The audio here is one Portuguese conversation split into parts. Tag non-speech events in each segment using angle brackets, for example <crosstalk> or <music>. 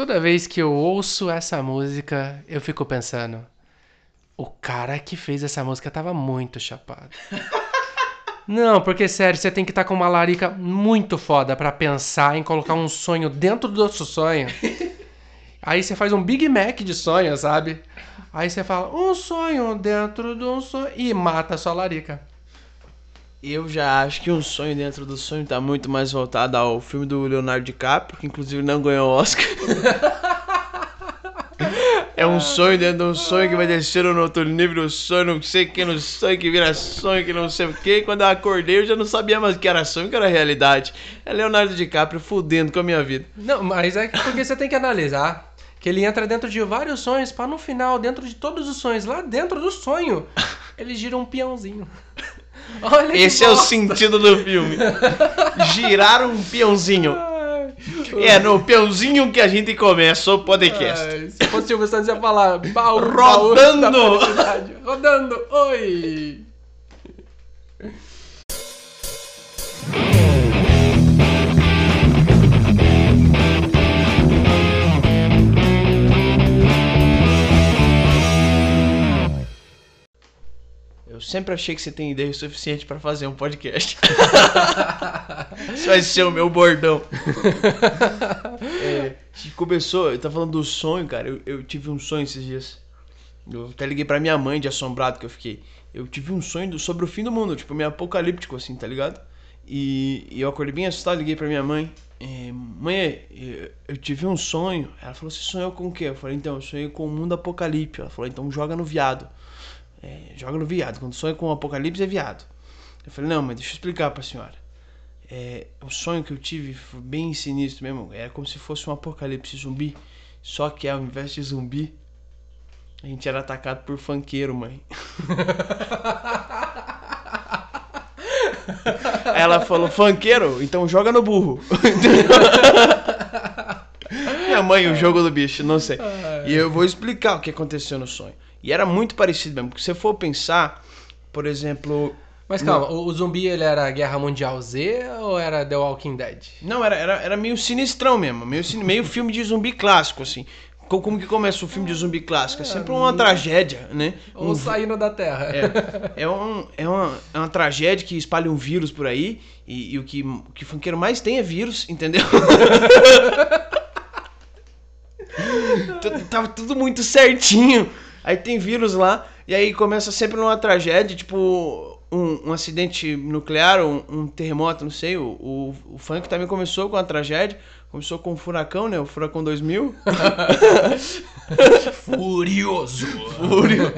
Toda vez que eu ouço essa música, eu fico pensando. O cara que fez essa música tava muito chapado. <laughs> Não, porque sério, você tem que estar com uma larica muito foda pra pensar em colocar um sonho dentro do outro sonho. <laughs> Aí você faz um Big Mac de sonho, sabe? Aí você fala, um sonho dentro de um sonho. E mata a sua larica. Eu já acho que um sonho dentro do sonho tá muito mais voltado ao filme do Leonardo DiCaprio, que inclusive não ganhou Oscar. É um sonho dentro de um sonho que vai descer no outro nível, um sonho, não sei que, no sonho que vira sonho, que não sei o que. Quando eu acordei, eu já não sabia mais o que era sonho, que era realidade. É Leonardo DiCaprio fudendo com a minha vida. Não, mas é porque você tem que analisar que ele entra dentro de vários sonhos para no final, dentro de todos os sonhos, lá dentro do sonho, ele gira um peãozinho. Olha Esse é o bosta. sentido do filme. Girar um peãozinho. É no peãozinho que a gente começa o podcast. Ai, se fosse o Santos ia falar baú, Rodando. baú. Rodando, oi! Eu sempre achei que você tem ideia o suficiente pra fazer um podcast. <laughs> Isso vai ser o meu bordão. <laughs> É, começou, eu tava falando do sonho, cara. Eu, eu tive um sonho esses dias. Eu até liguei pra minha mãe de assombrado que eu fiquei. Eu tive um sonho do- sobre o fim do mundo, tipo, meio apocalíptico, assim, tá ligado? E, e eu acordei bem assustado, liguei pra minha mãe. É, mãe, eu, eu tive um sonho. Ela falou: Você sonhou com o quê? Eu falei: Então, eu sonhei com o mundo apocalíptico. Ela falou: Então joga no viado. É, joga no viado. Quando sonha com o apocalipse é viado. Eu falei, não, mas deixa eu explicar pra senhora. É, o sonho que eu tive foi bem sinistro mesmo. Era como se fosse um apocalipse zumbi. Só que ao invés de zumbi, a gente era atacado por funkeiro, mãe. <laughs> Ela falou, funkeiro? Então joga no burro. <laughs> Minha mãe, o jogo do bicho, não sei. E eu vou explicar o que aconteceu no sonho. E era muito parecido mesmo. Porque se você for pensar, por exemplo. Mas calma, o, o zumbi ele era Guerra Mundial Z ou era The Walking Dead? Não, era, era, era meio sinistrão mesmo. Meio, meio filme de zumbi clássico, assim. Co- Como que começa o filme de zumbi clássico? É sempre uma tragédia, né? Ou Um- saindo da Terra? É, é, um, é, uma, é uma tragédia que espalha um vírus por aí. E, e o, que, o que funkeiro mais tem é vírus, entendeu? <laughs> Tava tudo muito certinho. Aí tem vírus lá. E aí começa sempre numa tragédia, tipo um, um acidente nuclear, um, um terremoto, não sei. O, o, o funk também começou com a tragédia. Começou com o furacão, né? O furacão 2000. <laughs> Furioso! Fúrio.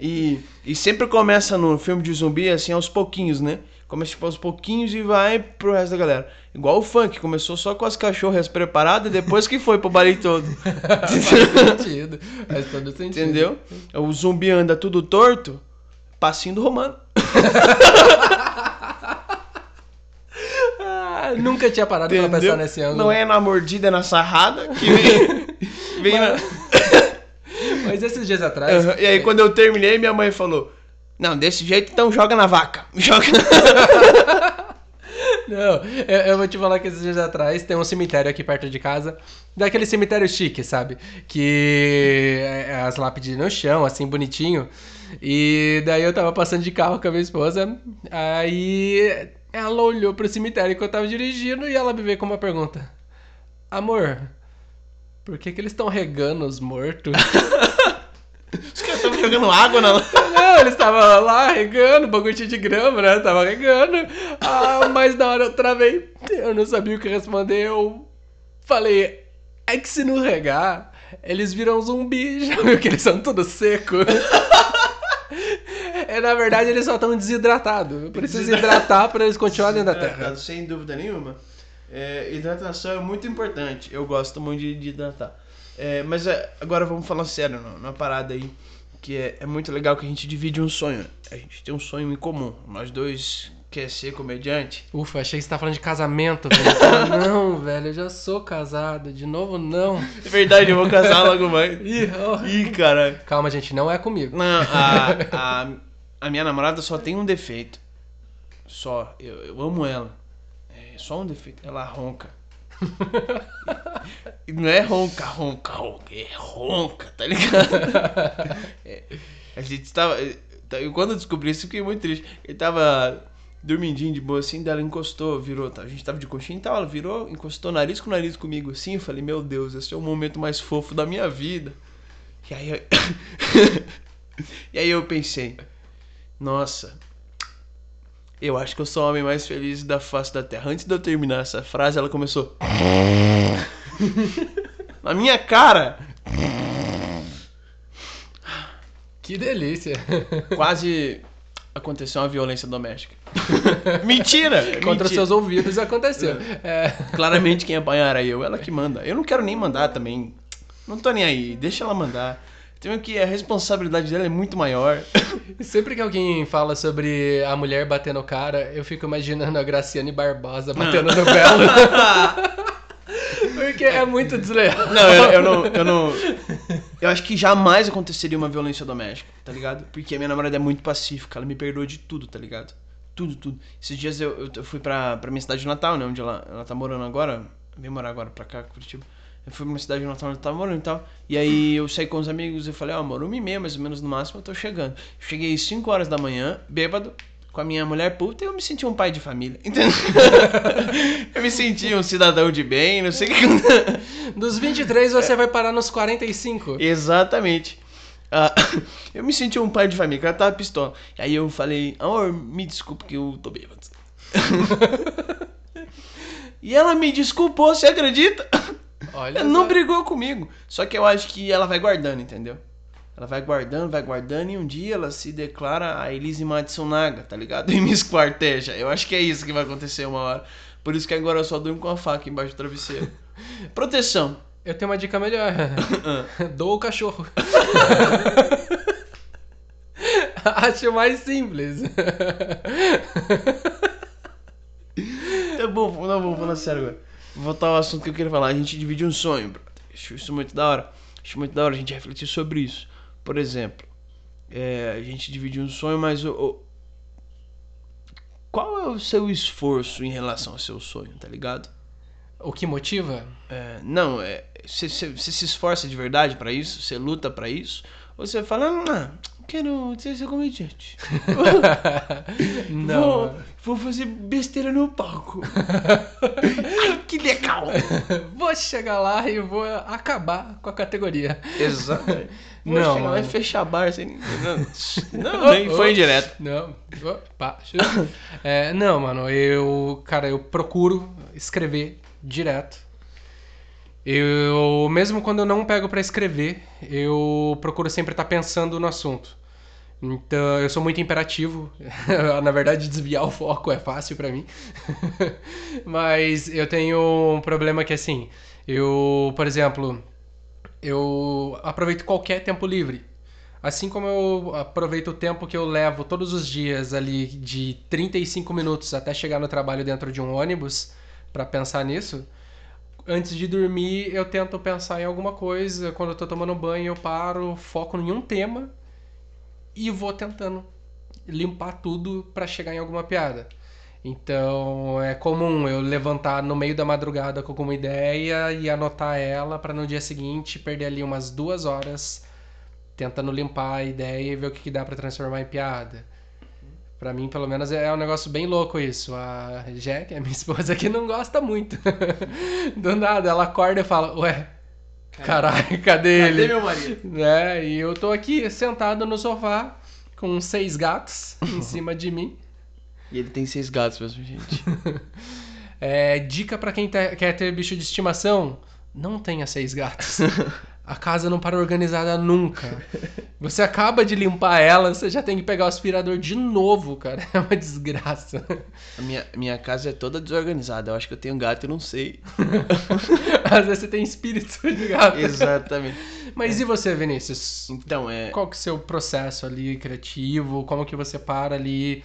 E, e sempre começa no filme de zumbi assim aos pouquinhos, né? Começa tipo aos pouquinhos e vai pro resto da galera. Igual o funk, começou só com as cachorras preparadas e depois que foi pro baile todo. <laughs> Faz sentido. Faz todo sentido. Entendeu? O zumbi anda tudo torto, passinho do romano. Ah, nunca tinha parado pra Entendeu? pensar nesse ângulo. Não é na mordida, é na sarrada que vem. vem na... <laughs> Mas esses dias atrás. Aham. E aí quando eu terminei, minha mãe falou: Não, desse jeito então joga na vaca. <laughs> Joga Não, eu, eu vou te falar que esses dias atrás tem um cemitério aqui perto de casa. Daquele cemitério chique, sabe? Que é as lápides no chão, assim, bonitinho. E daí eu tava passando de carro com a minha esposa. Aí ela olhou pro cemitério que eu tava dirigindo e ela me veio com uma pergunta: Amor, por que, que eles estão regando os mortos? <laughs> Os caras estavam jogando água na. Não, eles estavam lá regando, bagulho de grama, né? Tava regando. Ah, mas na hora eu travei. Eu não sabia o que responder. Eu falei, é que se não regar, eles viram zumbi. <laughs> Já viu que eles são tudo seco? É, na verdade, eles só estão desidratados. Eu preciso hidratar pra eles continuarem dentro da terra. Hidratado, Sem dúvida nenhuma. É, hidratação é muito importante. Eu gosto muito de hidratar. É, mas é, agora vamos falar sério, numa numa parada aí. Que é, é muito legal que a gente divide um sonho. A gente tem um sonho em comum. Nós dois quer ser comediante. Ufa, achei que você tá falando de casamento. velho. <laughs> Não, velho, eu já sou casado. De novo, não. É verdade, eu vou casar logo mais. <laughs> Ih, ó. Ih, cara. Calma, gente, não é comigo. Não, a, <laughs> a, a minha namorada só tem um defeito. Só. Eu, eu amo ela. É só um defeito. Ela ronca. <laughs> Não é ronca, ronca, ronca, é ronca, tá ligado? <laughs> É, a gente tava. Eu, quando eu descobri isso, eu fiquei muito triste. Ele tava dormindinho de boa assim, dela encostou, virou. Tá, a gente tava de coxinha e tal, ela virou, encostou nariz com nariz comigo assim. Eu falei, meu Deus, esse é o momento mais fofo da minha vida. E aí. Eu... <coughs> e aí eu pensei, nossa. Eu acho que eu sou o homem mais feliz da face da Terra. Antes de eu terminar essa frase, ela começou. <laughs> Na minha cara! Que delícia. <laughs> Quase aconteceu uma violência doméstica. <laughs> mentira! Contra mentira. seus ouvidos aconteceu. É. Claramente quem apanhar era eu, ela que manda. Eu não quero nem mandar também. Não tô nem aí, deixa ela mandar. Tenho que a responsabilidade dela é muito maior. <laughs> Sempre que alguém fala sobre a mulher batendo o cara, eu fico imaginando a Graciane Barbosa batendo no Belo. <laughs> Porque é muito desleal. Não, eu, eu não, eu não. Eu acho que jamais aconteceria uma violência doméstica, tá ligado? Porque a minha namorada é muito pacífica, ela me perdoa de tudo, tá ligado? Tudo, tudo. Esses dias eu, eu fui pra, pra minha cidade de Natal, né? Onde ela, ela tá morando agora. Vem morar agora pra cá, Curitiba. Eu fui pra uma cidade de Natal onde ela tava morando e tal. E aí eu saí com os amigos e falei, ó, oh, amor, uma e meia mais ou menos no máximo eu tô chegando. Cheguei 5 horas da manhã, bêbado, com a minha mulher puta, e eu me senti um pai de família. <laughs> Entendeu? eu me senti um cidadão de bem, não sei o que. Dos 23 você vai parar nos 45. Exatamente. Ah, <laughs> eu me senti um pai de família, ela tava pistola. E aí eu falei, amor, me desculpa que eu tô bêbado. <laughs> e ela me desculpou, você acredita? Olha ela não brigou comigo. Só que eu acho que ela vai guardando, entendeu? Ela vai guardando, vai guardando e um dia ela se declara a Elise Matsunaga, tá ligado? <laughs> E me esquarteja. Eu acho que é isso que vai acontecer uma hora. Por isso que agora eu só durmo com a faca embaixo do travesseiro. <laughs> Proteção. Eu tenho uma dica melhor. <laughs> Doa o cachorro. Acho mais simples. Tá bom, não, vou falar sério agora. Voltar ao assunto que eu queria falar. A gente divide um sonho, brother. Acho isso muito da hora. Acho muito da hora a gente refletir sobre isso. Por exemplo, é, a gente divide um sonho, mas o, o- qual é o seu esforço em relação ao seu sonho, tá ligado? O que motiva? É, não, é, você você se esforça de verdade pra isso? Você luta pra isso? Ou você fala, ah, quero ser ser comediante. <laughs> Não. Vou, vou fazer besteira no palco. Ai, <laughs> que legal! Vou chegar lá e vou acabar com a categoria. Exato. Vou Não, chegar lá e fechar bar sem ninguém. Não, não <laughs> nem foi indireto. Não. Opa, É, não, mano, eu. Cara, eu procuro escrever direto. Eu, mesmo quando eu não pego pra escrever, eu procuro sempre estar pensando no assunto. Então, eu sou muito imperativo. <laughs> Na verdade, desviar o foco é fácil pra mim. <laughs> Mas eu tenho um problema que, assim, eu, por exemplo, eu aproveito qualquer tempo livre. Assim como eu aproveito o tempo que eu levo todos os dias ali de 35 minutos até chegar no trabalho dentro de um ônibus pra pensar nisso, antes de dormir eu tento pensar em alguma coisa. Quando eu tô tomando banho, eu paro, foco em um tema e vou tentando limpar tudo pra chegar em alguma piada. Então é comum eu levantar no meio da madrugada com alguma ideia e anotar ela pra no dia seguinte perder ali umas duas horas tentando limpar a ideia e ver o que, que dá pra transformar em piada. Pra mim, pelo menos, é um negócio bem louco isso. A Jack, a minha <laughs> esposa aqui, não gosta muito. <laughs> Do nada, ela acorda e fala, ué, caralho, cadê Cadê ele? meu marido? né? E eu tô aqui sentado no sofá com seis gatos em cima de mim. E ele tem seis gatos mesmo, gente. <laughs> É, dica pra quem te- quer ter bicho de estimação: não tenha seis gatos. <laughs> A casa não para organizada nunca. Você acaba de limpar ela, você já tem que pegar o aspirador de novo, cara. <laughs> É uma desgraça. A minha, minha casa é toda desorganizada. Eu acho que eu tenho gato e não sei. <laughs> Às vezes você tem espírito de gato. Exatamente. Mas e você, Vinícius? Então, é. Qual que é o seu processo ali criativo? Como que você para ali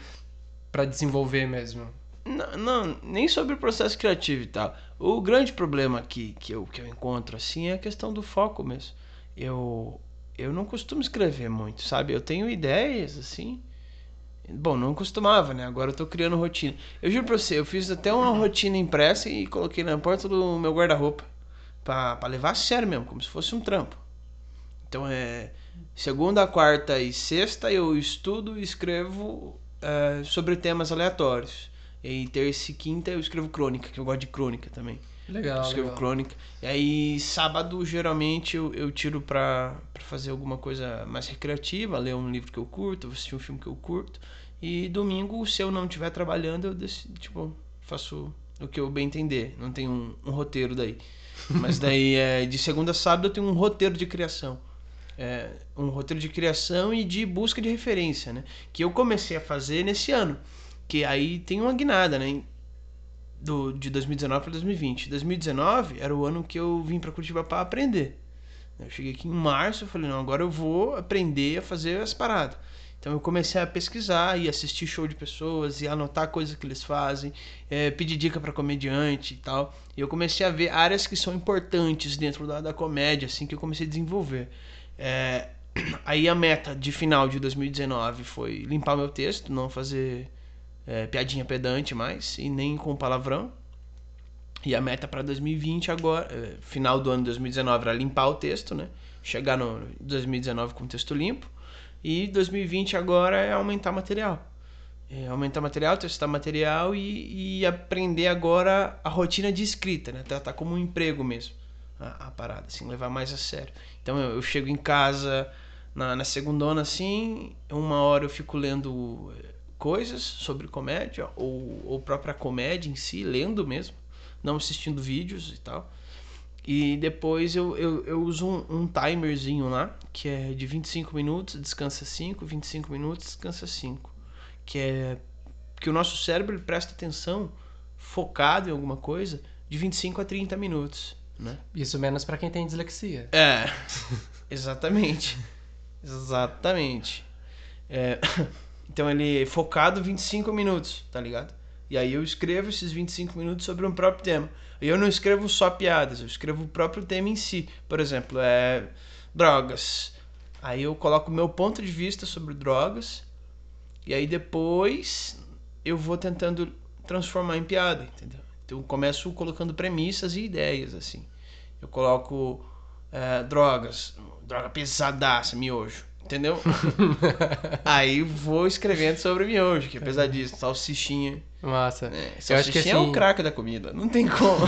pra desenvolver mesmo? Não, não, nem sobre o processo criativo e tal. O grande problema aqui que eu, que eu encontro assim é a questão do foco mesmo. Eu eu não costumo escrever muito, sabe? Eu tenho ideias assim, Bom, não costumava, né? Agora eu tô criando rotina. Eu juro pra você, eu fiz até uma rotina impressa e coloquei na porta do meu guarda-roupa. Pra, pra levar a sério mesmo, como se fosse um trampo. Então é. Segunda, quarta e sexta eu estudo e escrevo é, sobre temas aleatórios. E aí, terça e quinta eu escrevo crônica, que eu gosto de crônica também. Legal, escrevo legal. crônica. E aí, sábado, geralmente, eu, eu tiro pra, pra fazer alguma coisa mais recreativa, ler um livro que eu curto, assistir um filme que eu curto. E domingo, se eu não estiver trabalhando, eu decido, tipo, faço o que eu bem entender. Não tem um, um roteiro daí. Mas daí, <laughs> é, de segunda a sábado, eu tenho um roteiro de criação. É, um roteiro de criação e de busca de referência, né? Que eu comecei a fazer nesse ano. Que aí tem uma guinada, né? do, de 2019 para 2020. 2019 era o ano que eu vim para Curitiba para aprender. Eu cheguei aqui em março, eu falei, não, agora eu vou aprender a fazer as paradas. Então eu comecei a pesquisar e assistir show de pessoas e anotar coisas que eles fazem, é, pedir dica para comediante e tal. E eu comecei a ver áreas que são importantes dentro da, da comédia, assim, que eu comecei a desenvolver. É, <clears throat> aí a meta de final de 2019 foi limpar meu texto, não fazer é, piadinha pedante mais e nem com palavrão. E a meta para 2020 agora, é, final do ano de 2019 era limpar o texto, né? Chegar no 2019 com texto limpo. E 2020 agora é aumentar material. É aumentar material, testar material e, e, aprender agora a rotina de escrita, né? Tratar como um emprego mesmo a, a parada, assim, levar mais a sério. Então eu, eu chego em casa na, na segundona assim, uma hora eu fico lendo coisas sobre comédia ou, ou própria comédia em si, lendo mesmo, não assistindo vídeos e tal. E depois eu, eu, eu uso um, um, timerzinho lá, que é de 25 minutos, descansa 5, 25 minutos, descansa 5. Que é que o nosso cérebro presta atenção focado em alguma coisa de 25 a 30 minutos, né? Isso menos para quem tem dislexia. É. <laughs> Exatamente. exatamente. É, então ele é focado 25 minutos, tá ligado? E aí eu escrevo esses 25 minutos sobre um próprio tema. E eu não escrevo só piadas, eu escrevo o próprio tema em si. Por exemplo, é drogas. Aí eu coloco o meu ponto de vista sobre drogas. E aí depois eu vou tentando transformar em piada, entendeu? Então eu começo colocando premissas e ideias, assim. Eu coloco é, drogas, droga pesadaça, miojo. Entendeu? <laughs> Aí vou escrevendo sobre miojo, que é pesadíssimo, salsichinha. Massa. É, Eu acho que salsichinha assim... é o craque da comida, não tem <laughs> como.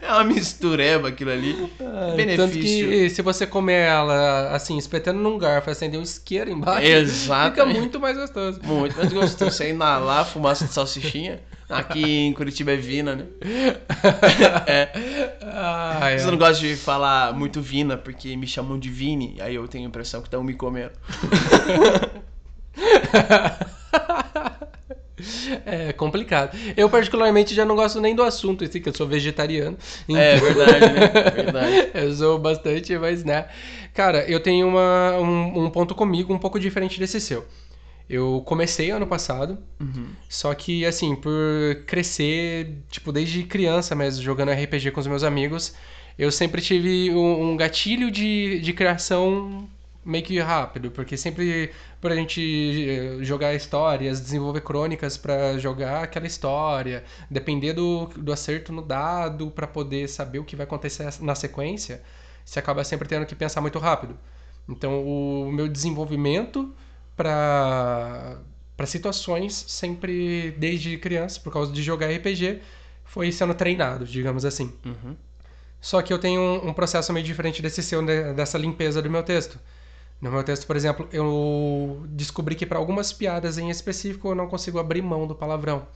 é uma mistureba aquilo ali. Ah, Benefício. Tanto que se você comer ela assim, espetando num garfo, acender um isqueiro embaixo, <laughs> fica muito mais gostoso. Muito mais gostoso. Você inalar a fumaça de salsichinha. Aqui em Curitiba é Vina, né? <laughs> é. Ah, é. Você não gosta de falar muito Vina porque me chamam de Vini, aí eu tenho a impressão que estão me comendo. <laughs> É complicado. Eu, particularmente, já não gosto nem do assunto, assim, que eu sou vegetariano. É verdade, né? <laughs> Verdade. eu sou bastante, mas, né? Cara, eu tenho uma, um, um ponto comigo um pouco diferente desse seu. Eu comecei ano passado, Uhum. só que, assim, por crescer, tipo, desde criança mesmo, jogando RPG com os meus amigos, eu sempre tive um, um gatilho de, de criação meio que rápido, porque sempre por a gente eh, jogar histórias, desenvolver crônicas pra jogar aquela história, depender do, do acerto no dado pra poder saber o que vai acontecer na sequência, você acaba sempre tendo que pensar muito rápido. Então, o meu desenvolvimento para para situações sempre desde criança, por causa de jogar RPG, foi sendo treinado, digamos assim. Uhum. Só que eu tenho um, um processo meio diferente desse seu, né, dessa limpeza do meu texto. No meu texto, por exemplo, eu descobri que para algumas piadas em específico eu não consigo abrir mão do palavrão.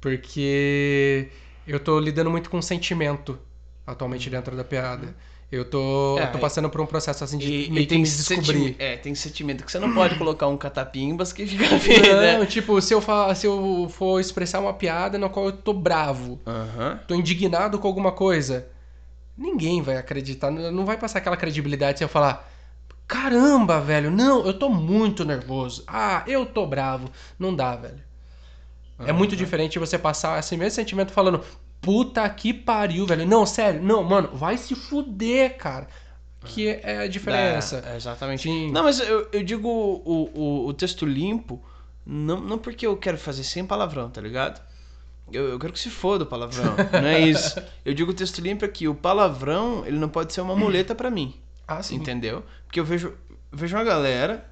Porque eu tô lidando muito com sentimento atualmente dentro da piada. Eu tô, É, eu tô passando por um processo assim de E, meio e que tem me senti- descobrir. É, tem sentimento que você não pode colocar um catapimbas que fica bem, né? Não, tipo, se eu, se eu for expressar uma piada na qual eu tô bravo, tô indignado com alguma coisa, ninguém vai acreditar, não vai passar aquela credibilidade se eu falar, caramba, velho, não, eu tô muito nervoso, ah, eu tô bravo. Não dá, velho. É muito diferente você passar esse mesmo sentimento falando, puta que pariu, velho. Não, sério, não, mano, vai se fuder, cara. que é a diferença. É, exatamente. Sim. Não, mas eu, eu digo o, o, o texto limpo, não, não porque eu quero fazer sem palavrão, tá ligado? Eu, eu quero que se foda o palavrão, <laughs> não é isso. Eu digo o texto limpo é que o palavrão, ele não pode ser uma muleta pra mim, <clears throat> Ah, sim. entendeu? Porque eu vejo, vejo uma galera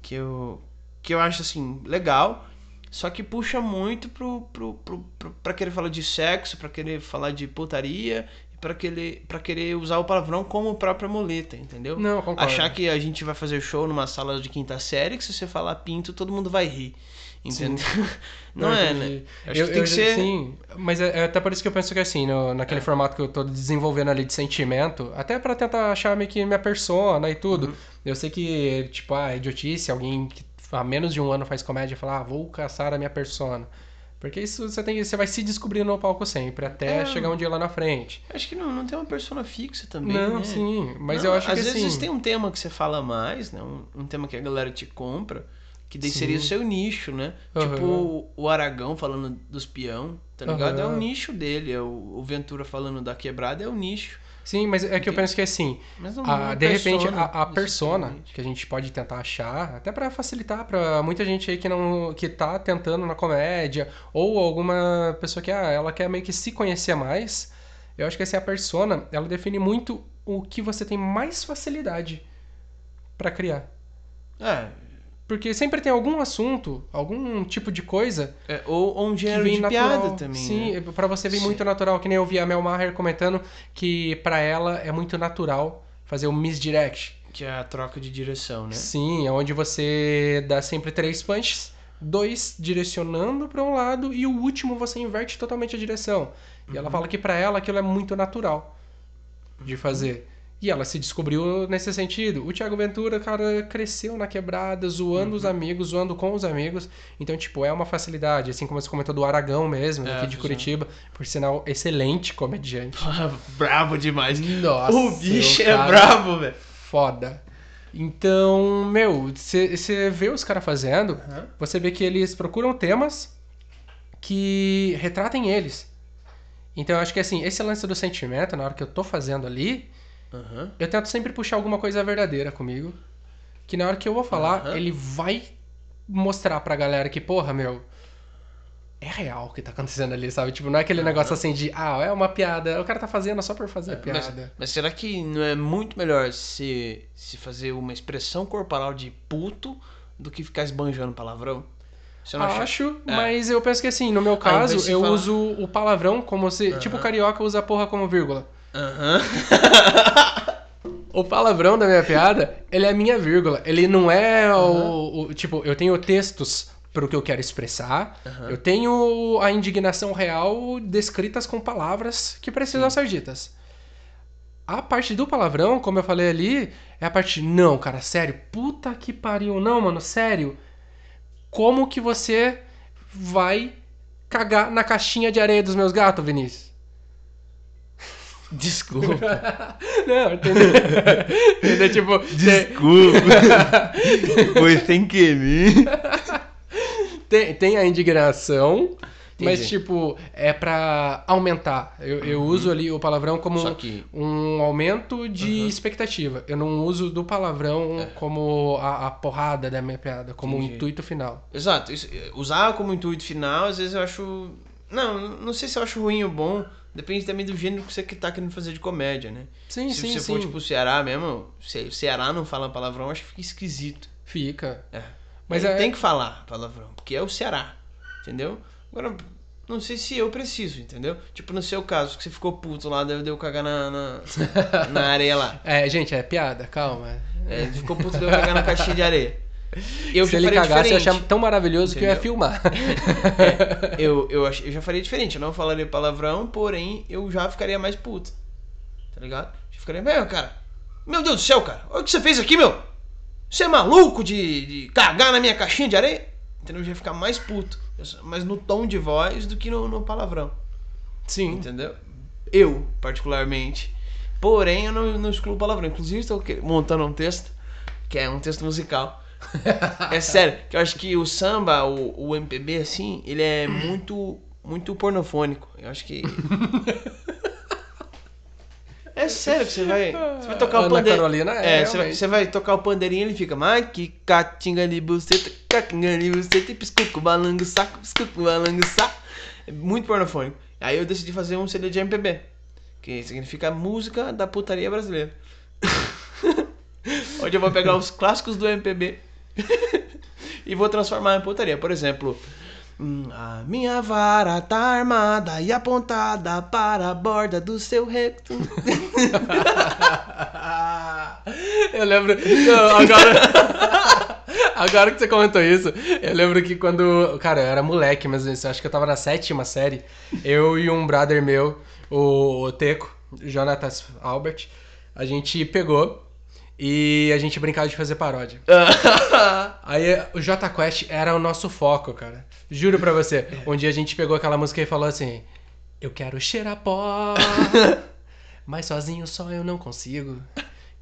que eu, que eu acho, assim, legal, só que puxa muito pro, pro, pro, pro, pra querer falar de sexo, pra querer falar de putaria, pra querer, pra querer usar o palavrão como própria muleta, entendeu? Não, concordo. Achar que a gente vai fazer show numa sala de quinta série, que se você falar pinto, todo mundo vai rir. Entendeu? <laughs> Não, é, né? Acho Eu- que tem eu- que ser. Sim, mas é, é até por isso que eu penso que assim, no- naquele formato que eu tô desenvolvendo ali de sentimento, até pra tentar achar meio que minha persona e tudo. Uhum. Eu sei que, tipo, ah, é idiotice, alguém que há menos de um ano faz comédia falar, ah, vou caçar a minha persona. Porque isso você tem, você vai se descobrir no palco sempre, até É. chegar um dia lá na frente. Acho que não, não tem uma persona fixa também. Não, né? sim, mas Não, eu acho às que vezes assim. tem um tema que você fala mais, né? Um, um tema que a galera te compra, que daí Sim. seria o seu nicho, né? Aham. Tipo o- Aragão falando dos peão, tá ligado? É o nicho dele. É o, o Ventura falando da quebrada é o nicho. Sim, mas é que eu penso que assim, Mas não, a- é de repente persona, a, a persona que a gente pode tentar achar, até pra facilitar pra muita gente aí que não que tá tentando na comédia ou alguma pessoa que ah, ela quer meio que se conhecer mais, eu acho que assim a persona, ela define muito o que você tem mais facilidade pra criar. É, Porque sempre tem algum assunto, algum tipo de coisa é, ou, ou um que gênero de natural. piada também. Sim, né? pra você vem Sim. muito natural, que nem eu vi a Mel Maher comentando que pra ela é muito natural fazer o misdirect. Que é a troca de direção, né? Sim, é onde você dá sempre três punches, dois direcionando pra um lado e o último você inverte totalmente a direção. E Uhum. ela fala que pra ela aquilo é muito natural de fazer. E ela se descobriu nesse sentido. O Thiago Ventura, cara, cresceu na quebrada, zoando Uhum. os amigos, zoando com os amigos. Então, tipo, é uma facilidade. Assim como você comentou do Aragão mesmo, É, aqui de. Curitiba. Por sinal, excelente comediante. <laughs> bravo demais. Nossa, o bicho o é bravo, velho. foda. Então, meu, você vê os caras fazendo, Aham. você vê que eles procuram temas que retratem eles. Então, eu acho que assim, esse lance do sentimento, na hora que eu tô fazendo ali, Aham. eu tento sempre puxar alguma coisa verdadeira comigo. Que na hora que eu vou falar, Aham. ele vai mostrar pra galera que, porra, meu, é real o que tá acontecendo ali, sabe? Tipo, não é aquele negócio assim de, ah, é uma piada, o cara tá fazendo só por fazer É, Mas, piada. mas será que não é muito melhor se, se fazer uma expressão corporal de puto do que ficar esbanjando palavrão? Acho, É. mas eu penso que assim, no meu caso, eu falar- uso o palavrão como se. Tipo, o carioca usa porra como vírgula. Aham. <laughs> O palavrão da minha piada, ele é a minha vírgula. Ele não é o, o- Tipo, eu tenho textos pro que eu quero expressar. Aham. Eu tenho a indignação real descritas com palavras que precisam ser ditas. A parte do palavrão, como eu falei ali, é a parte. Não, cara, sério. Puta que pariu. Não, mano, sério. Como que você vai cagar na caixinha de areia dos meus gatos, Vinícius? Desculpa. <laughs> Não, entendeu? <laughs> entendeu? Tipo, Desculpa. <laughs> Foi sem querer. tem, tem a indignação, mas, Entendi. tipo, é pra aumentar. Eu, eu uso ali o palavrão como que. um aumento de Uhum. expectativa. Eu não uso do palavrão É. como a, a porrada da minha piada, como um Entendi. intuito final. Exato. isso- usar como intuito final, às vezes eu acho. Não, não sei se eu acho ruim ou bom. Depende também do gênero que você que tá querendo fazer de comédia, né? Sim, se sim, você sim. for tipo Ceará mesmo, se o Ceará não fala palavrão, acho que fica esquisito. Fica. É. Mas Mas é- tem que falar palavrão, porque é o Ceará, entendeu? Agora, não sei se eu preciso, entendeu? Tipo no seu caso, que você ficou puto lá, deu, deu cagar na, na, <laughs> na areia lá. É, gente, é piada, calma. É, ficou puto, deu cagar na caixinha de areia. Eu Se ele cagasse, eu ia diferente. achar tão maravilhoso que eu ia Entendeu? filmar. <laughs> eu, eu, ach- eu já faria diferente, eu não falaria palavrão, porém eu já ficaria mais puto. Tá ligado? Já ficaria, meu, cara, meu Deus do céu, cara, olha o que você fez aqui, meu. Você é maluco de, de cagar na minha caixinha de areia? Entendeu? Eu já ia ficar mais puto. Mas no tom de voz do que no, no palavrão. Sim. Entendeu? Eu, particularmente. Porém, eu não, não excluo palavrão. Inclusive, estou montando um texto, que é um texto musical. É sério, que eu acho que o samba, o, o MPB, assim, ele é muito, muito pornofônico. Eu acho que. <laughs> É sério que você vai. Você vai tocar Ana o pandeiro. Carolina, é, é você, vai, você vai tocar o pandeirinho e ele fica. Mas que catinga de buceta, catinga de buceta, piscuco, balango, saco, piscuco, balango, saco. É muito pornofônico. Aí eu decidi fazer um CD de MPB. Que significa música da putaria brasileira. <laughs> Onde eu vou pegar os clássicos do MPB <laughs> e vou transformar em putaria. Por exemplo. hum, A minha vara tá armada e apontada para a borda do seu recto. <laughs> Eu lembro. Não, agora. <laughs> Agora que você comentou isso, eu lembro que quando. Cara, eu era moleque, mas eu acho que eu tava na sétima série. Eu e um brother meu, o, Teco, Jonatas Albert, a gente pegou e a gente brincava de fazer paródia. <laughs> Aí o J Quest era o nosso foco, cara. Juro pra você. Um dia a gente pegou aquela música e falou assim: Eu quero cheirar pó, <laughs> mas sozinho só eu não consigo.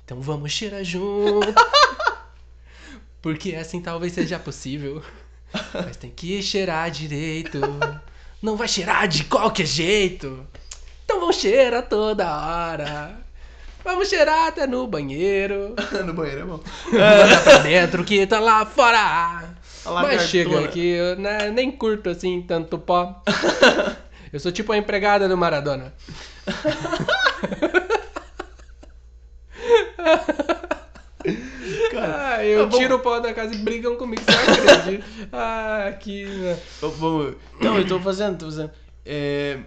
Então vamos cheirar junto. <laughs> Porque assim talvez seja possível. Mas tem que cheirar direito. Não vai cheirar de qualquer jeito. Então vamos cheirar toda hora. Vamos cheirar até no banheiro. <laughs> no banheiro é bom. Manda pra dentro que tá lá fora. A Mas chega aqui, eu né, nem curto assim tanto pó. <laughs> Eu sou tipo a empregada do Maradona. <laughs> ah, eu Tá tiro o pó da casa e brigam comigo, você não acredita? Ah, vamos- Não, eu tô fazendo, tô fazendo. É,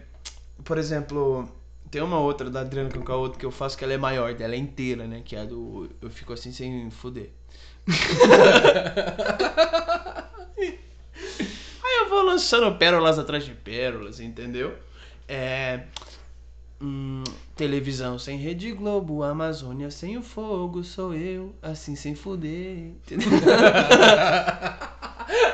por exemplo, tem uma outra da Adriana Cancaoto que eu faço que ela é maior, ela é inteira, né? Que é a do. Eu fico assim sem fuder. <laughs> Aí eu vou lançando pérolas atrás de pérolas, entendeu? É. hum, televisão sem Rede Globo, Amazônia sem o fogo, sou eu, assim sem fuder. Entendeu? <laughs>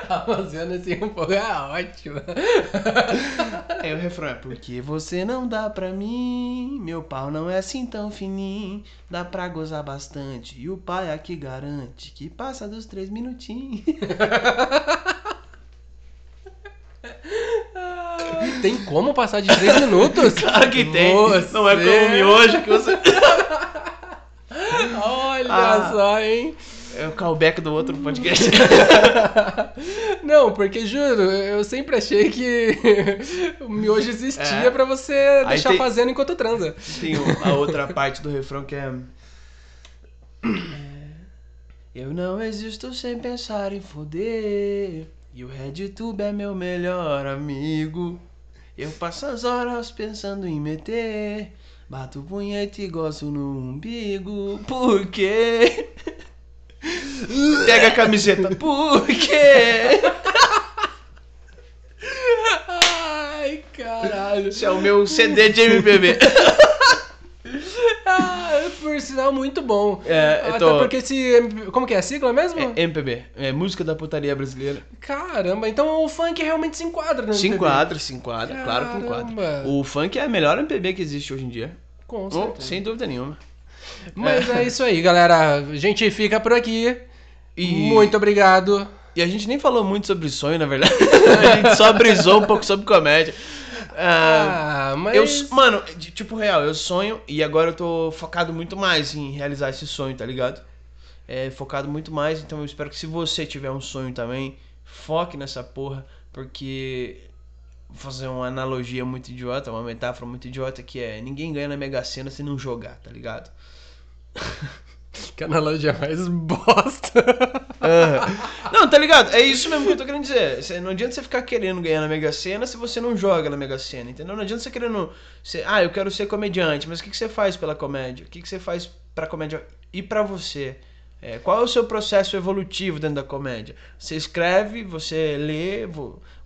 A Amazônia assim um pouco é ótimo. <laughs> Aí o refrão é porque você não dá pra mim, meu pau não é assim tão fininho, dá pra gozar bastante, e o pai aqui garante que passa dos três minutinhos. <laughs> Tem como passar de 3 minutos? <laughs> Claro que tem, Você- não é como miojo que você... Olha Ah. só, hein? É o callback do outro podcast. <laughs> Não, porque juro, eu sempre achei que <laughs> o miojo existia É. pra você Aí deixar tem- fazendo enquanto transa. Tem a outra parte do refrão que é... Eu não existo sem pensar em foder. E o RedTube é meu melhor amigo. Eu passo as horas pensando em meter. Bato punheta e gosto no umbigo. Por quê? <laughs> Pega a camiseta. Por quê? Ai, caralho. Esse é o meu CD de MPB. <laughs> Ah, por sinal, muito bom. É, eu Até tô- porque esse. Como que é a sigla mesmo? É MPB. É música da putaria brasileira. Caramba, então o funk realmente se enquadra no Se enquadra, se enquadra, claro que enquadra. O funk é a melhor MPB que existe hoje em dia. Com Oh, certeza. sem dúvida nenhuma. Mas é. isso aí, galera. A gente fica por aqui. E, Muito obrigado. e a gente nem falou muito sobre sonho, na verdade. <laughs> a gente só brisou um pouco sobre comédia. Ah, Ah, mas. eu, mano, de- tipo, real, eu sonho e agora eu tô focado muito mais em realizar esse sonho, tá ligado? É, focado muito mais, então eu espero que se você tiver um sonho também, foque nessa porra, porque vou fazer uma analogia muito idiota, uma metáfora muito idiota que é ninguém ganha na Mega Sena se não jogar, tá ligado? <laughs> Que analogia mais <laughs> bosta. Não, tá ligado? É isso mesmo que eu tô querendo dizer. Não adianta você ficar querendo ganhar na Mega Sena se você não joga na Mega Sena, entendeu? Não adianta você querendo. Ser, ah, eu quero ser comediante, mas o que, você faz pela comédia? O que, que você faz pra comédia e pra você? É, qual é o seu processo evolutivo dentro da comédia? Você escreve, você lê.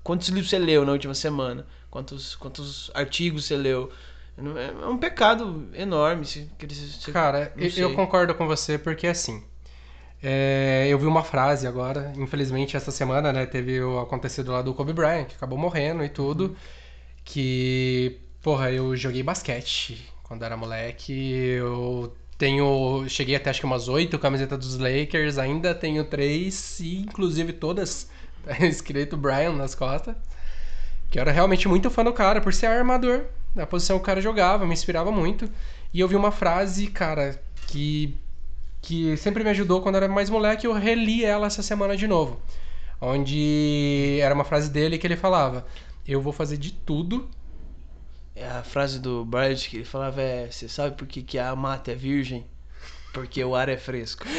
Quantos livros você leu na última semana? Quantos, quantos artigos você leu? É é um pecado enorme. Se, que você- Cara, eu, eu concordo com você porque assim. é, eu vi uma frase agora, infelizmente essa semana, né? Teve o acontecido lá do Kobe Bryant, que acabou morrendo e tudo. Que, porra, eu joguei basquete quando era moleque. Eu tenho. Cheguei até acho que umas oito camisetas dos Lakers, ainda tenho três, e inclusive todas tá <laughs> escrito Brian nas costas. Que eu era realmente muito fã do cara por ser armador. Na posição que o cara jogava, me inspirava muito. E eu vi uma frase, cara, que, que sempre me ajudou quando era mais moleque, eu reli ela essa semana de novo. Onde era uma frase dele que ele falava: Eu vou fazer de tudo. É a frase do Bright que ele falava é, você sabe por que, que a mata é virgem? Porque o ar é fresco. <laughs>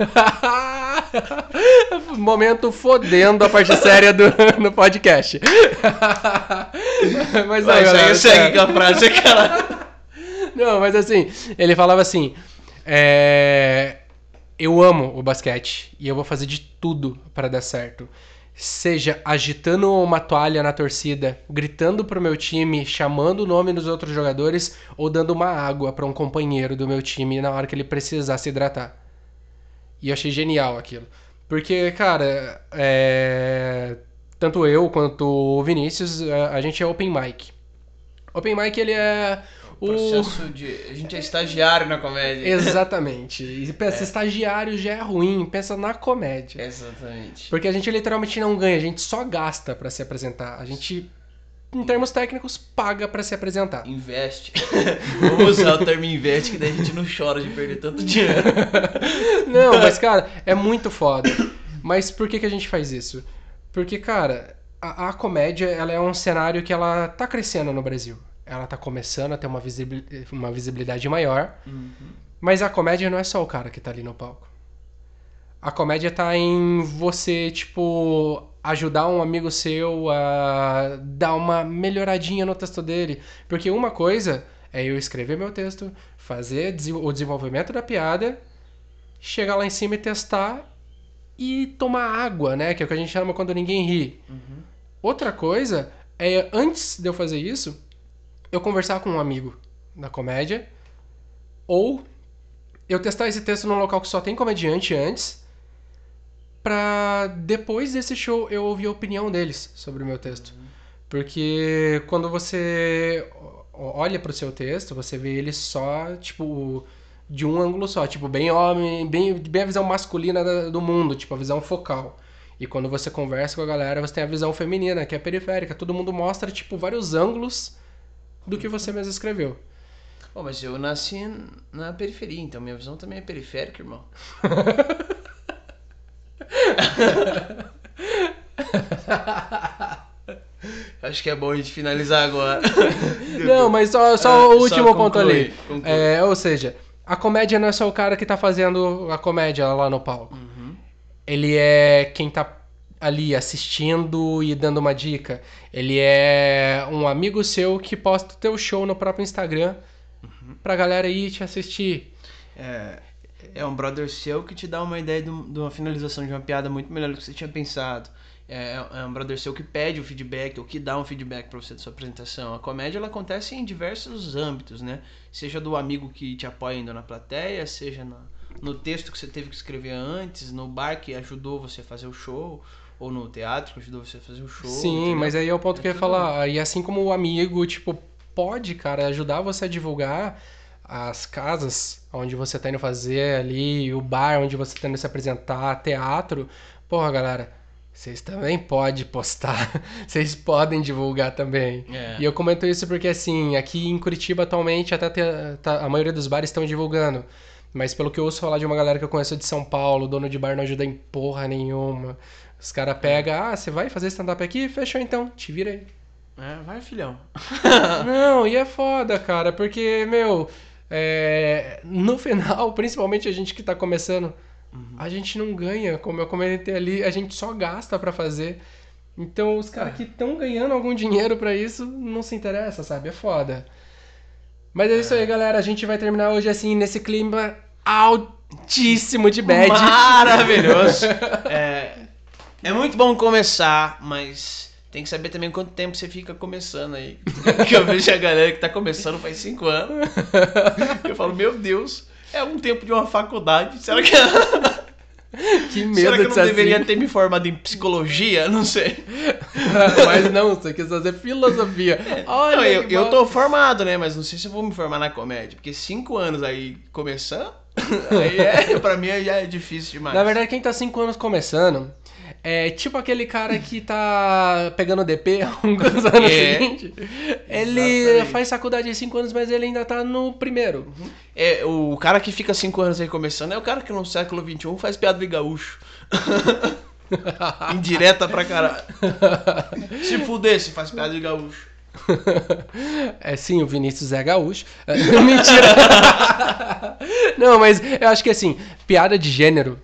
<laughs> <laughs> Momento fodendo a parte séria do no podcast. <laughs> mas aí, galera, segue, com a frase, cara. <laughs> Não, mas assim, ele falava assim: é, Eu amo o basquete e eu vou fazer de tudo para dar certo. Seja agitando uma toalha na torcida, gritando pro meu time, chamando o nome dos outros jogadores ou dando uma água para um companheiro do meu time na hora que ele precisar se hidratar. E eu achei genial aquilo. Porque, cara, é, tanto eu quanto o Vinícius, a a gente é open mic. Open mic, ele é o... Processo de... A gente é estagiário na comédia. Exatamente. E <laughs> pensa, estagiário já é ruim, pensa na comédia. Exatamente. Porque a gente literalmente não ganha, a gente só gasta pra se apresentar. A gente, em termos técnicos, paga pra se apresentar. Investe. <laughs> Vamos usar o termo investe, que daí a gente não chora de perder tanto dinheiro. <laughs> Não, mas cara, é muito foda. Mas por que, que a gente faz isso? Porque, cara, a, a comédia ela é um cenário que ela tá crescendo no Brasil. Ela tá começando a ter uma, visibili- uma visibilidade maior. Mas a comédia não é só o cara que tá ali no palco. A comédia tá em você, tipo, ajudar um amigo seu a dar uma melhoradinha no texto dele. Porque uma coisa é eu escrever meu texto, fazer o desenvolvimento da piada, chegar lá em cima e testar e tomar água, né? Que é o que a gente chama quando ninguém ri. Outra coisa é, antes de eu fazer isso, eu conversar com um amigo da comédia ou eu testar esse texto num local que só tem comediante antes, pra depois desse show eu ouvir a opinião deles sobre o meu texto. Porque quando você o- olha pro seu texto, você vê ele só, tipo, de um ângulo só, tipo, bem homem, bem, bem a visão masculina do mundo, tipo, a visão focal. E quando você conversa com a galera, você tem a visão feminina, que é periférica. Todo mundo mostra, tipo, vários ângulos do que você mesmo escreveu. Pô, mas eu nasci na periferia, então minha visão também é periférica, irmão. <laughs> <laughs> Acho que é bom a gente finalizar agora. <laughs> Não, mas só, só Ah, o só último ponto conclui, ali. conclui. É, ou seja, a comédia não é só o cara que tá fazendo a comédia lá no palco. Uhum. Ele é quem tá ali assistindo e dando uma dica. Ele é um amigo seu que posta o teu show no próprio Instagram Uhum. pra galera ir te assistir. É, é um brother seu que te dá uma ideia de, um- uma finalização de uma piada muito melhor do que você tinha pensado. É, é um brother seu que pede o feedback ou que dá um feedback pra você da sua apresentação. A comédia ela acontece em diversos âmbitos, né? Seja do amigo que te apoia indo na plateia, seja na- no texto que você teve que escrever antes, no bar que ajudou você a fazer o show, ou no teatro que ajudou você a fazer o show. Sim, entendeu? mas aí é o ponto É que eu ia falar. E assim como o amigo, tipo, pode, cara, ajudar você a divulgar as casas onde você tá indo fazer ali, o bar onde você tá indo se apresentar, teatro. Porra, galera, vocês também podem postar. <laughs> Vocês podem divulgar também. É. E eu comento isso porque, assim, aqui em Curitiba atualmente até tá- a maioria dos bares estão divulgando. Mas pelo que eu ouço falar de uma galera que eu conheço de São Paulo, dono de bar não ajuda em porra nenhuma. Os caras pegam, ah, você vai fazer stand-up aqui? Fechou então, te vira aí. É, vai, filhão. <laughs> Não, e é foda, cara, porque, meu, é, no final, <laughs> principalmente a gente que tá começando, a gente não ganha, como eu comentei ali, a gente só gasta pra fazer. Então, os caras que estão ganhando algum dinheiro pra isso não se interessa, sabe? É foda. Mas é isso aí, galera. A gente vai terminar hoje assim, nesse clima altíssimo de bad. Maravilhoso. <laughs> é, é muito bom começar, mas tem que saber também quanto tempo você fica começando aí. <laughs> Porque eu vejo a galera que tá começando faz cinco anos. <laughs> Eu falo, meu Deus, é um tempo de uma faculdade. Será que, <laughs> Que medo será que eu não deveria assim. ter me formado em psicologia? Não sei. Mas não, você quis fazer filosofia. Olha, Não, eu, eu tô formado, né? Mas não sei se eu vou me formar na comédia. Porque cinco anos aí começando, aí é, pra mim já é difícil demais. Na verdade, quem tá cinco anos começando É tipo aquele cara que tá pegando DP há <laughs> uns anos É. seguinte. Ele Exatamente. faz faculdade em 5 anos, mas ele ainda tá no primeiro. É, o cara que fica cinco anos aí começando é o cara que no século XXI faz piada de gaúcho. <laughs> Indireta pra caralho. Se fuder, se faz piada de gaúcho. É sim, o Vinícius é gaúcho. É, <laughs> Mentira. não, mas eu acho que assim, piada de gênero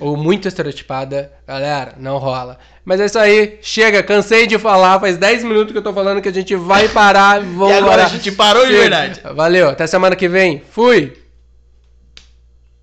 ou muito estereotipada, galera, não rola. Mas é isso aí, chega, cansei de falar, faz 10 minutos que eu tô falando que a gente vai parar, vamos E agora a gente parou de verdade. Valeu, até semana que vem. Fui.